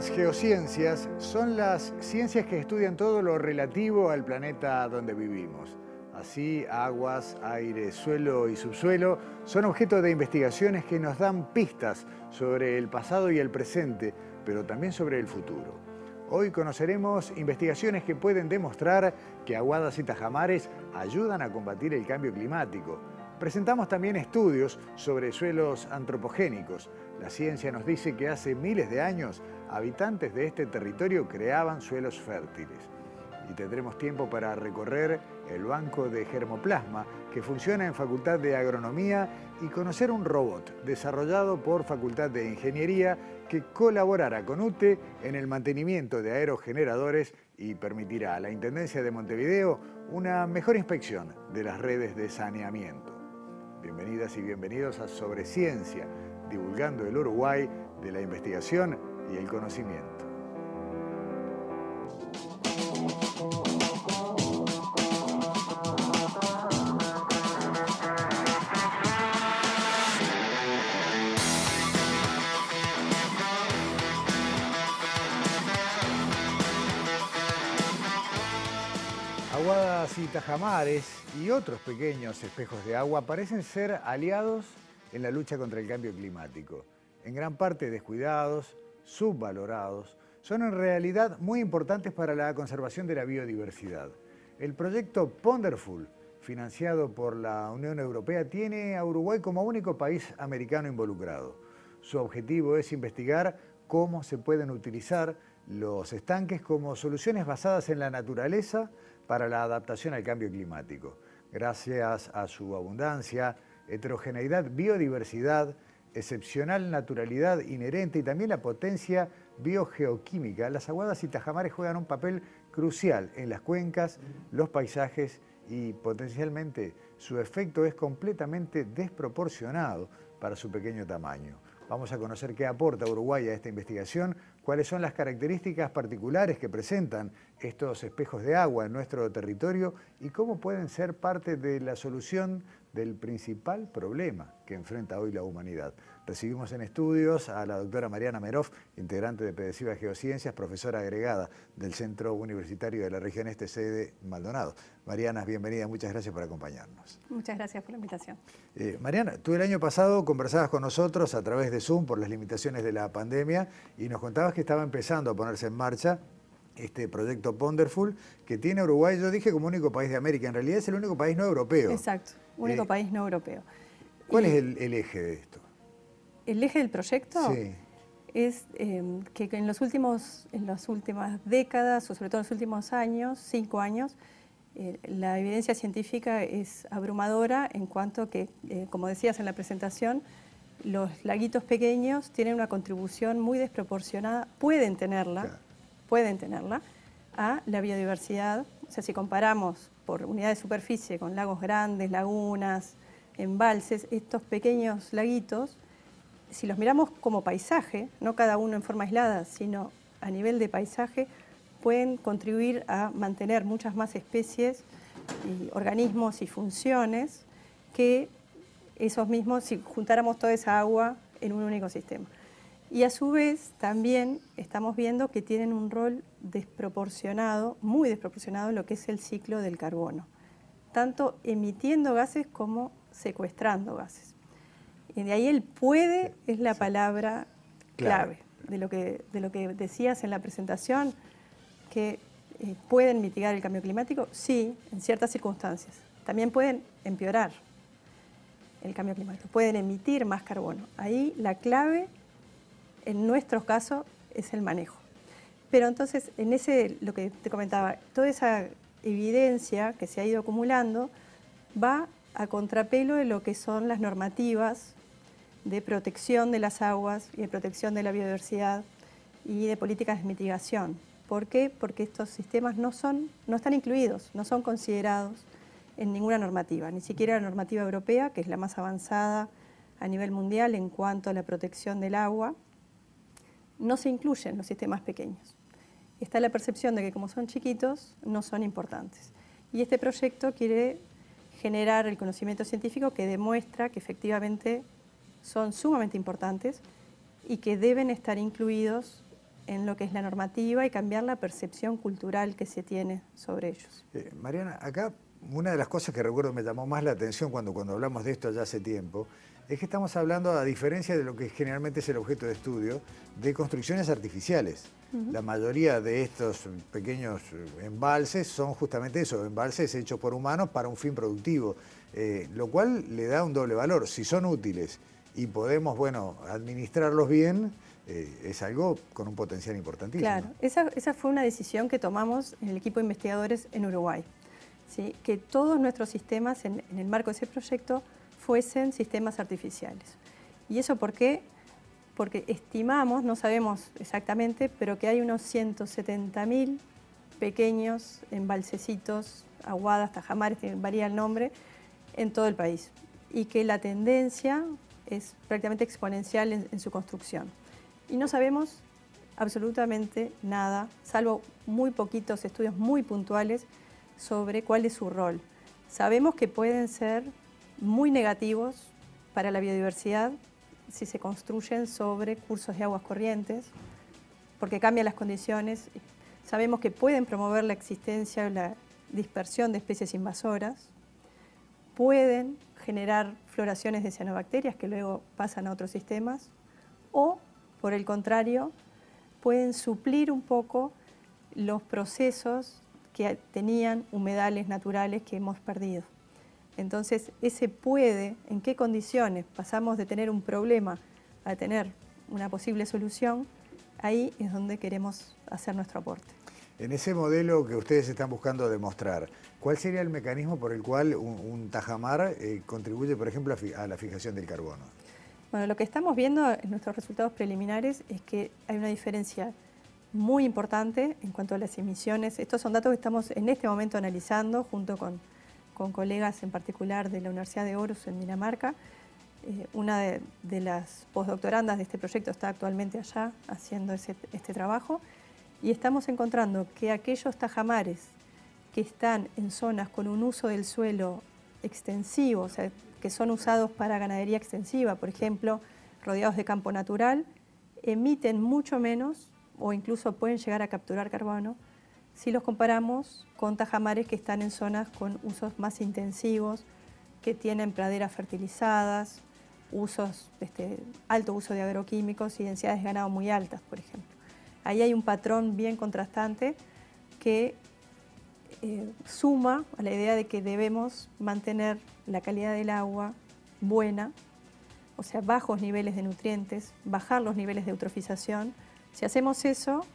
Las geociencias son las ciencias que estudian todo lo relativo al planeta donde vivimos. Así, aguas, aire, suelo y subsuelo son objeto de investigaciones que nos dan pistas sobre el pasado y el presente, pero también sobre el futuro. Hoy conoceremos investigaciones que pueden demostrar que aguadas y tajamares ayudan a combatir el cambio climático. Presentamos también estudios sobre suelos antropogénicos. La ciencia nos dice que hace miles de años habitantes de este territorio creaban suelos fértiles. Y tendremos tiempo para recorrer el banco de germoplasma que funciona en Facultad de Agronomía y conocer un robot desarrollado por Facultad de Ingeniería que colaborará con UTE en el mantenimiento de aerogeneradores y permitirá a la Intendencia de Montevideo una mejor inspección de las redes de saneamiento. Bienvenidas y bienvenidos a Sobre Ciencia, divulgando el Uruguay de la investigación y el conocimiento. Aguadas y tajamares y otros pequeños espejos de agua parecen ser aliados en la lucha contra el cambio climático. En gran parte descuidados, subvalorados, son en realidad muy importantes para la conservación de la biodiversidad. El proyecto Ponderful, financiado por la Unión Europea, tiene a Uruguay como único país americano involucrado. Su objetivo es investigar cómo se pueden utilizar los estanques como soluciones basadas en la naturaleza para la adaptación al cambio climático. Gracias a su abundancia, heterogeneidad, biodiversidad, excepcional naturalidad inherente y también la potencia biogeoquímica, las aguadas y tajamares juegan un papel crucial en las cuencas, los paisajes y potencialmente su efecto es completamente desproporcionado para su pequeño tamaño. Vamos a conocer qué aporta Uruguay a esta investigación, cuáles son las características particulares que presentan estos espejos de agua en nuestro territorio y cómo pueden ser parte de la solución del principal problema que enfrenta hoy la humanidad. Recibimos en estudios a la doctora Mariana Meroff, integrante de Pedesiva Geociencias, profesora agregada del Centro Universitario de la Región Este, sede Maldonado. Mariana, bienvenida, muchas gracias por acompañarnos. Muchas gracias por la invitación. Eh, Mariana, tú el año pasado conversabas con nosotros a través de Zoom por las limitaciones de la pandemia y nos contabas que estaba empezando a ponerse en marcha este proyecto Ponderful, que tiene Uruguay, yo dije como único país de América, en realidad es el único país no europeo. Exacto, único Eh, país no europeo. ¿Cuál Y es el, el eje de esto? el eje del proyecto? Sí. Es eh, que en, los últimos, en las últimas décadas, o sobre todo en los últimos años, cinco años, eh, la evidencia científica es abrumadora en cuanto que, eh, como decías en la presentación, los laguitos pequeños tienen una contribución muy desproporcionada, pueden tenerla, Claro. Pueden tenerla, a la biodiversidad. O sea, si comparamos por unidad de superficie con lagos grandes, lagunas, embalses, estos pequeños laguitos, si los miramos como paisaje, no cada uno en forma aislada, sino a nivel de paisaje, pueden contribuir a mantener muchas más especies y organismos y funciones que esos mismos si juntáramos toda esa agua en un único sistema. Y a su vez también estamos viendo que tienen un rol desproporcionado, muy desproporcionado en lo que es el ciclo del carbono, tanto emitiendo gases como secuestrando gases. Y de ahí el puede es la palabra Clave. de lo que, de lo que decías en la presentación, que eh, pueden mitigar el cambio climático, sí, en ciertas circunstancias. También pueden empeorar el cambio climático, pueden emitir más carbono. Ahí la clave, en nuestro caso, es el manejo. Pero entonces, en ese, lo que te comentaba, toda esa evidencia que se ha ido acumulando va a contrapelo de lo que son las normativas de protección de las aguas y de protección de la biodiversidad y de políticas de mitigación. ¿Por qué? Porque estos sistemas no, son, no están incluidos, no son considerados en ninguna normativa, ni siquiera la normativa europea, que es la más avanzada a nivel mundial en cuanto a la protección del agua, no se incluyen los sistemas pequeños. Está la percepción de que como son chiquitos, no son importantes. Y este proyecto quiere generar el conocimiento científico que demuestra que efectivamente son sumamente importantes y que deben estar incluidos en lo que es la normativa y cambiar la percepción cultural que se tiene sobre ellos. Eh, Mariana, acá una de las cosas que recuerdo me llamó más la atención cuando, cuando hablamos de esto ya hace tiempo, es que estamos hablando, a diferencia de lo que generalmente es el objeto de estudio, de construcciones artificiales. La mayoría de estos pequeños eh, embalses son justamente eso, embalses hechos por humanos para un fin productivo, eh, lo cual le da un doble valor. Si son útiles y podemos, bueno, administrarlos bien, eh, es algo con un potencial importantísimo. Claro, esa, fue una decisión que tomamos en el equipo de investigadores en Uruguay, ¿sí? que todos nuestros sistemas en, en el marco de ese proyecto fuesen sistemas artificiales. ¿Y eso por qué? porque estimamos, no sabemos exactamente, pero que hay unos 170.000 pequeños embalsecitos, aguadas, tajamares, varía el nombre, en todo el país. Y que la tendencia es prácticamente exponencial en, su construcción. Y no sabemos absolutamente nada, salvo muy poquitos estudios muy puntuales sobre cuál es su rol. Sabemos que pueden ser muy negativos para la biodiversidad, si se construyen sobre cursos de aguas corrientes, porque cambian las condiciones. Sabemos que pueden promover la existencia o la dispersión de especies invasoras, pueden generar floraciones de cianobacterias que luego pasan a otros sistemas, o, por el contrario, pueden suplir un poco los procesos que tenían humedales naturales que hemos perdido. Entonces, ese puede, ¿en qué condiciones pasamos de tener un problema a tener una posible solución? Ahí es donde queremos hacer nuestro aporte. En ese modelo que ustedes están buscando demostrar, ¿cuál sería el mecanismo por el cual un, tajamar eh, contribuye, por ejemplo, a, la fijación del carbono? Bueno, lo que estamos viendo en nuestros resultados preliminares es que hay una diferencia muy importante en cuanto a las emisiones. Estos son datos que estamos en este momento analizando junto con con colegas en particular de la Universidad de Horus en Dinamarca. Eh, una de, las postdoctorandas de este proyecto está actualmente allá haciendo este trabajo y estamos encontrando que aquellos tajamares que están en zonas con un uso del suelo extensivo, o sea, que son usados para ganadería extensiva, por ejemplo, rodeados de campo natural, emiten mucho menos o incluso pueden llegar a capturar carbono si los comparamos con tajamares que están en zonas con usos más intensivos, que tienen praderas fertilizadas, usos, este, alto uso de agroquímicos y densidades de ganado muy altas, por ejemplo. Ahí hay un patrón bien contrastante que eh, suma a la idea de que debemos mantener la calidad del agua buena, o sea, bajos niveles de nutrientes, bajar los niveles de eutrofización. Si hacemos eso,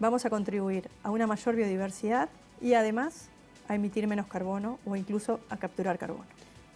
vamos a contribuir a una mayor biodiversidad y además a emitir menos carbono o incluso a capturar carbono.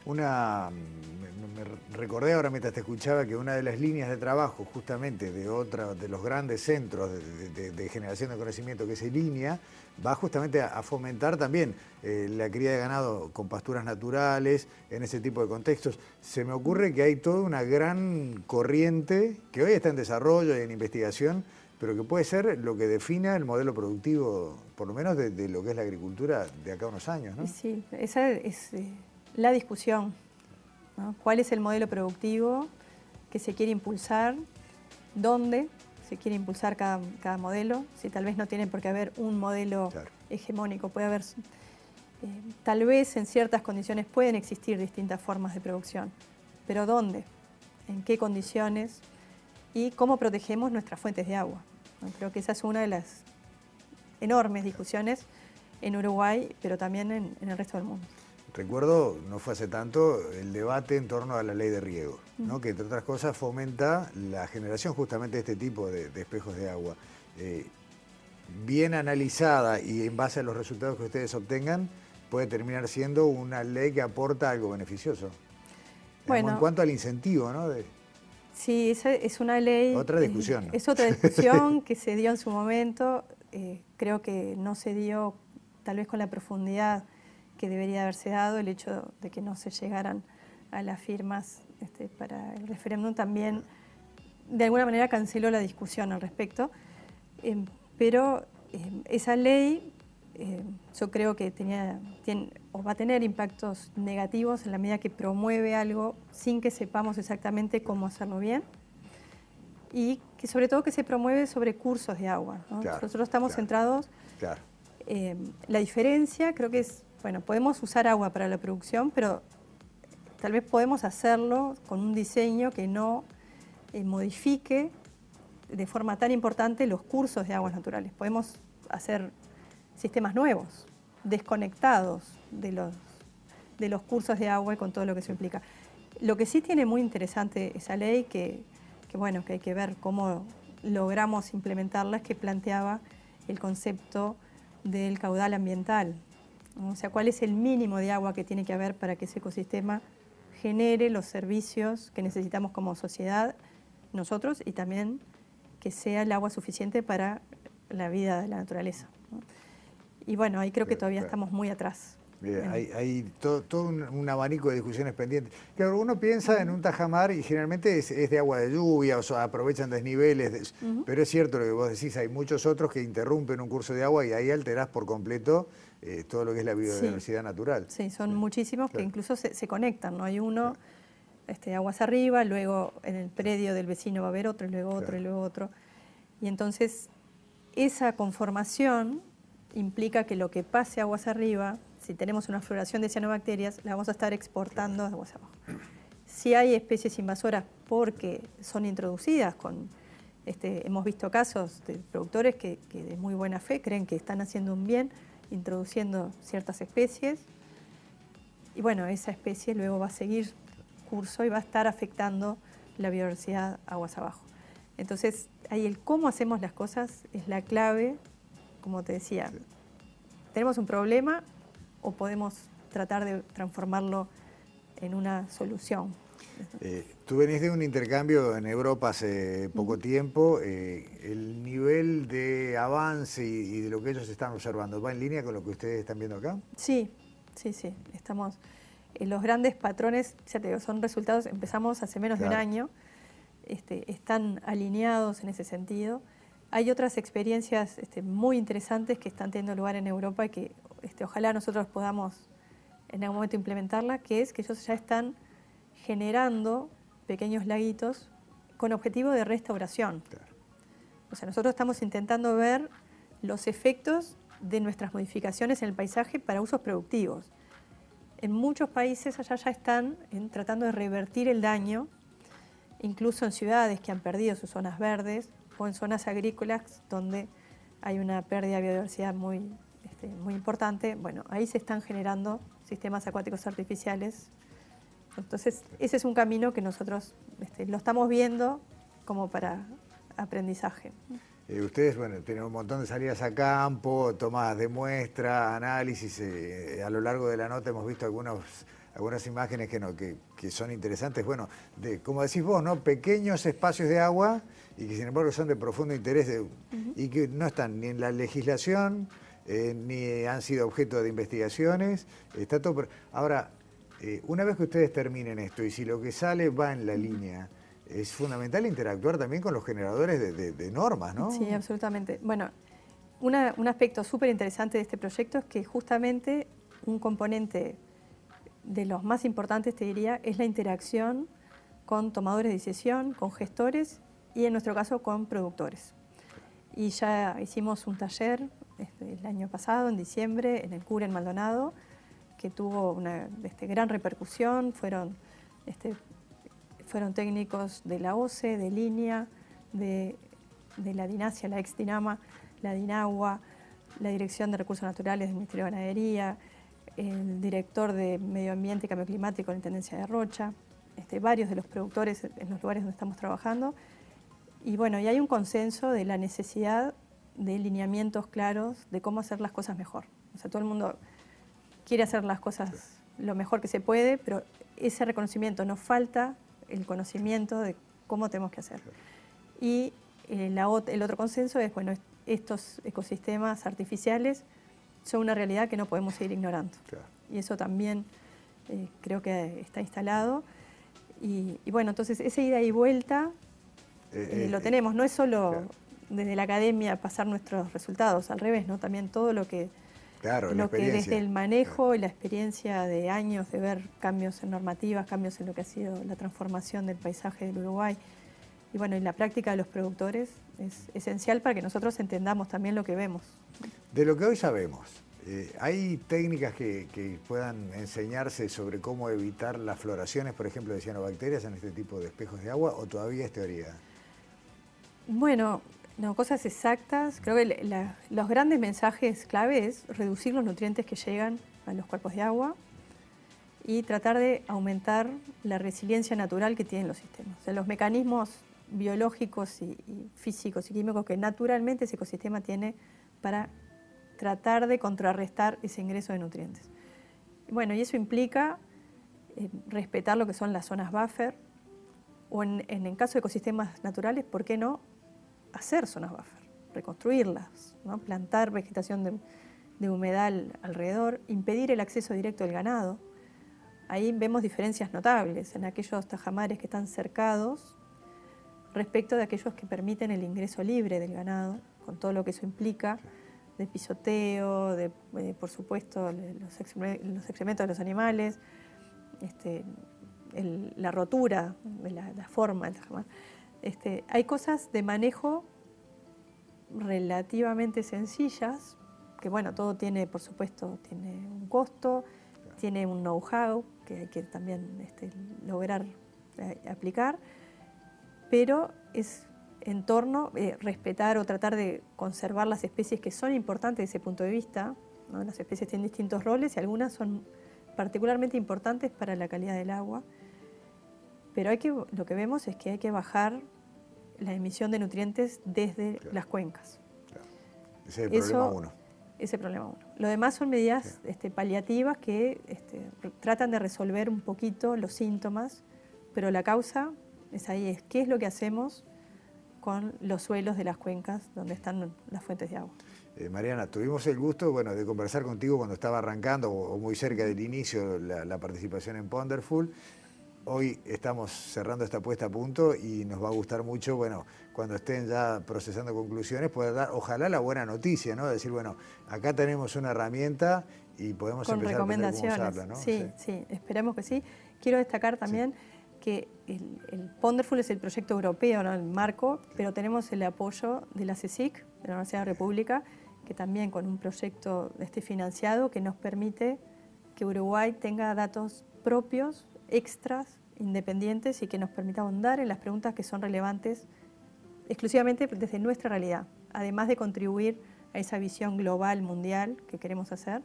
Una, me, recordé ahora mientras te escuchaba que una de las líneas de trabajo justamente de otra de los grandes centros de, generación de conocimiento que es línea va justamente a, fomentar también eh, la cría de ganado con pasturas naturales en ese tipo de contextos. Se me ocurre que hay toda una gran corriente que hoy está en desarrollo y en investigación pero que puede ser lo que defina el modelo productivo, por lo menos de, lo que es la agricultura de acá a unos años. ¿no? Sí, esa es eh, la discusión. ¿Cuál es el modelo productivo que se quiere impulsar? ¿Dónde se quiere impulsar cada, modelo? Si tal vez no tiene por qué haber un modelo hegemónico, puede haber... Eh, tal vez en ciertas condiciones pueden existir distintas formas de producción, pero ¿dónde? ¿En qué condiciones? ¿Y cómo protegemos nuestras fuentes de agua? Creo que esa es una de las enormes discusiones en Uruguay, pero también en, el resto del mundo. Recuerdo, no fue hace tanto, el debate en torno a la ley de riego, que entre otras cosas fomenta la generación justamente de este tipo de, espejos de agua. Eh, bien analizada y en base a los resultados que ustedes obtengan, puede terminar siendo una ley que aporta algo beneficioso. Bueno, en cuanto al incentivo, ¿no? Sí, esa es una ley... Otra discusión. Es otra discusión que se dio en su momento. Eh, creo que no se dio tal vez con la profundidad que debería haberse dado, el hecho de que no se llegaran a las firmas este, para el referéndum también de alguna manera canceló la discusión al respecto, em, pero em, esa ley em, yo creo que tenía, tiene, o va a tener impactos negativos en la medida que promueve algo sin que sepamos exactamente cómo hacerlo bien y que sobre todo que se promueve sobre cursos de agua. Nosotros estamos centrados. Claro. la diferencia creo que es, bueno, podemos usar agua para la producción, pero tal vez podemos hacerlo con un diseño que no eh, modifique de forma tan importante los cursos de aguas naturales. Podemos hacer sistemas nuevos, desconectados de los, de los cursos de agua y con todo lo que eso implica. Lo que sí tiene muy interesante esa ley, que, bueno, que hay que ver cómo logramos implementarla, es que planteaba el concepto del caudal ambiental. O sea, cuál es el mínimo de agua que tiene que haber para que ese ecosistema genere los servicios que necesitamos como sociedad nosotros y también que sea el agua suficiente para la vida de la naturaleza. Y bueno, ahí creo que todavía estamos muy atrás. hay, todo, un, abanico de discusiones pendientes. Claro, uno piensa en un tajamar y generalmente es, de agua de lluvia, o sea, aprovechan desniveles, pero es cierto lo que vos decís, hay muchos otros que interrumpen un curso de agua y ahí alterás por completo eh, todo lo que es la biodiversidad natural. Sí, son muchísimos que incluso se, se, conectan, ¿no? Hay uno este, aguas arriba, luego en el predio del vecino va a haber otro, y luego otro, y luego otro. Y entonces esa conformación implica que lo que pase aguas arriba, si tenemos una floración de cianobacterias, la vamos a estar exportando aguas abajo. Si hay especies invasoras porque son introducidas con... Este, hemos visto casos de productores que, que de muy buena fe creen que están haciendo un bien introduciendo ciertas especies y bueno, esa especie luego va a seguir curso y va a estar afectando la biodiversidad aguas abajo. Entonces, ahí el cómo hacemos las cosas es la clave, como te decía. Tenemos un problema o podemos tratar de transformarlo en una solución. Eh, tú venís de un intercambio en Europa hace poco tiempo. Eh, ¿El nivel de avance y, de lo que ellos están observando va en línea con lo que ustedes están viendo acá? Sí, sí, sí. Estamos eh, los grandes patrones, ya te digo, son resultados, empezamos hace menos de un año, este, están alineados en ese sentido. Hay otras experiencias este, muy interesantes que están teniendo lugar en Europa y que este, ojalá nosotros podamos en algún momento implementarla, que es que ellos ya están generando pequeños laguitos con objetivo de restauración. O sea, nosotros estamos intentando ver los efectos de nuestras modificaciones en el paisaje para usos productivos en muchos países allá ya están tratando de revertir el daño, incluso en ciudades que han perdido sus zonas verdes o en zonas agrícolas donde hay una pérdida de biodiversidad muy, este, muy importante. Bueno, ahí se están generando sistemas acuáticos artificiales. Entonces, ese es un camino que nosotros este, lo estamos viendo como para aprendizaje. Eh, ustedes, bueno, tienen un montón de salidas a campo, tomadas de muestra, análisis. Eh, a lo largo de la nota hemos visto algunos, algunas imágenes que, no, que, son interesantes. Bueno, de, como decís vos, ¿no? Pequeños espacios de agua y que sin embargo son de profundo interés y que no están ni en la legislación, eh, ni han sido objeto de investigaciones. Está todo. Ahora, una vez que ustedes terminen esto y si lo que sale va en la línea es fundamental interactuar también con los generadores de, normas, ¿no? Sí, absolutamente. Bueno, un aspecto súper interesante de este proyecto es que justamente un componente de los más importantes, te diría, es la interacción con tomadores de decisión, con gestores y en nuestro caso con productores. Y ya hicimos un taller este, el año pasado, en diciembre, en el CUR en Maldonado, que tuvo una este, gran repercusión. Fueron este, fueron técnicos de la OCE, de Línea, de, la DINASIA, la ex Dinama, la DINAGUA, la Dirección de Recursos Naturales del Ministerio de Ganadería, el director de Medio Ambiente y Cambio Climático de la Intendencia de Rocha, este, varios de los productores en los lugares donde estamos trabajando. Y bueno, y hay un consenso de la necesidad de lineamientos claros de cómo hacer las cosas mejor. O sea, todo el mundo quiere hacer las cosas lo mejor que se puede, pero ese reconocimiento nos falta el conocimiento de cómo tenemos que hacer. Y eh, el otro consenso es, bueno, estos ecosistemas artificiales son una realidad que no podemos seguir ignorando. y eso también eh, creo que está instalado. Y, bueno, entonces esa ida y vuelta eh, lo tenemos, no es solo desde la academia pasar nuestros resultados, al revés, ¿no? También todo lo que, lo que desde el manejo y la experiencia de años de ver cambios en normativas, cambios en lo que ha sido la transformación del paisaje del Uruguay, y bueno, y la práctica de los productores es esencial para que nosotros entendamos también lo que vemos. De lo que hoy sabemos, eh, ¿hay técnicas que, puedan enseñarse sobre cómo evitar las floraciones, por ejemplo, de cianobacterias en este tipo de espejos de agua o todavía es teoría? Bueno, no, cosas exactas. Creo que los grandes mensajes clave es reducir los nutrientes que llegan a los cuerpos de agua y tratar de aumentar la resiliencia natural que tienen los sistemas. O sea, los mecanismos biológicos y, físicos y químicos que naturalmente ese ecosistema tiene para tratar de contrarrestar ese ingreso de nutrientes. Bueno, y eso implica eh, respetar lo que son las zonas buffer, o en, el caso de ecosistemas naturales, ¿por qué no hacer zonas buffer? Reconstruirlas, ¿no? plantar vegetación de, de humedal alrededor, impedir el acceso directo del ganado. Ahí vemos diferencias notables. En aquellos tajamares que están cercados, respecto de aquellos que permiten el ingreso libre del ganado, con todo lo que eso implica, de pisoteo, de, eh, por supuesto, los, excrementos de los animales, este, la rotura de la, forma. Este, hay cosas de manejo relativamente sencillas, que bueno, todo tiene, por supuesto, tiene un costo, tiene un know-how que hay que también este, lograr eh, aplicar pero es en torno eh, respetar o tratar de conservar las especies que son importantes desde ese punto de vista. Las especies tienen distintos roles y algunas son particularmente importantes para la calidad del agua. Pero hay que, lo que vemos es que hay que bajar la emisión de nutrientes desde las cuencas. Ese es el problema uno. Ese es el problema uno. Lo demás son medidas este, paliativas que este, tratan de resolver un poquito los síntomas, pero la causa es ahí, es qué es lo que hacemos con los suelos de las cuencas donde están las fuentes de agua. Eh, Mariana, tuvimos el gusto bueno, de conversar contigo cuando estaba arrancando o, muy cerca del inicio la, la, participación en Ponderful. Hoy estamos cerrando esta puesta a punto y nos va a gustar mucho, bueno, cuando estén ya procesando conclusiones, poder dar, ojalá la buena noticia, ¿no? Decir, bueno, acá tenemos una herramienta y podemos Con empezar recomendaciones. a usarla, ¿no? Sí, sí, esperemos que sí. Quiero destacar también que el, el, Ponderful es el proyecto europeo, ¿no? el marco, pero tenemos el apoyo de la CSIC, de la Universidad de la República, que también con un proyecto este financiado que nos permite que Uruguay tenga datos propios, extras, independientes y que nos permita ahondar en las preguntas que son relevantes exclusivamente desde nuestra realidad, además de contribuir a esa visión global, mundial que queremos hacer.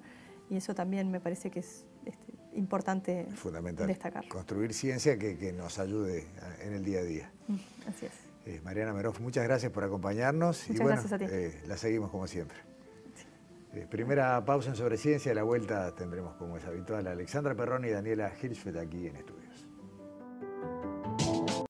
Y eso también me parece que es este, importante Fundamental. destacar. Construir ciencia que, nos ayude en el día a día. Mm, así es. Eh, Mariana Meroff, muchas gracias por acompañarnos. Muchas y bueno, gracias a ti. Eh, la seguimos como siempre. Eh, primera pausa en Sobre Ciencia, a la vuelta tendremos como es habitual a Alexandra Perroni y Daniela Hirschfeld aquí en estudios.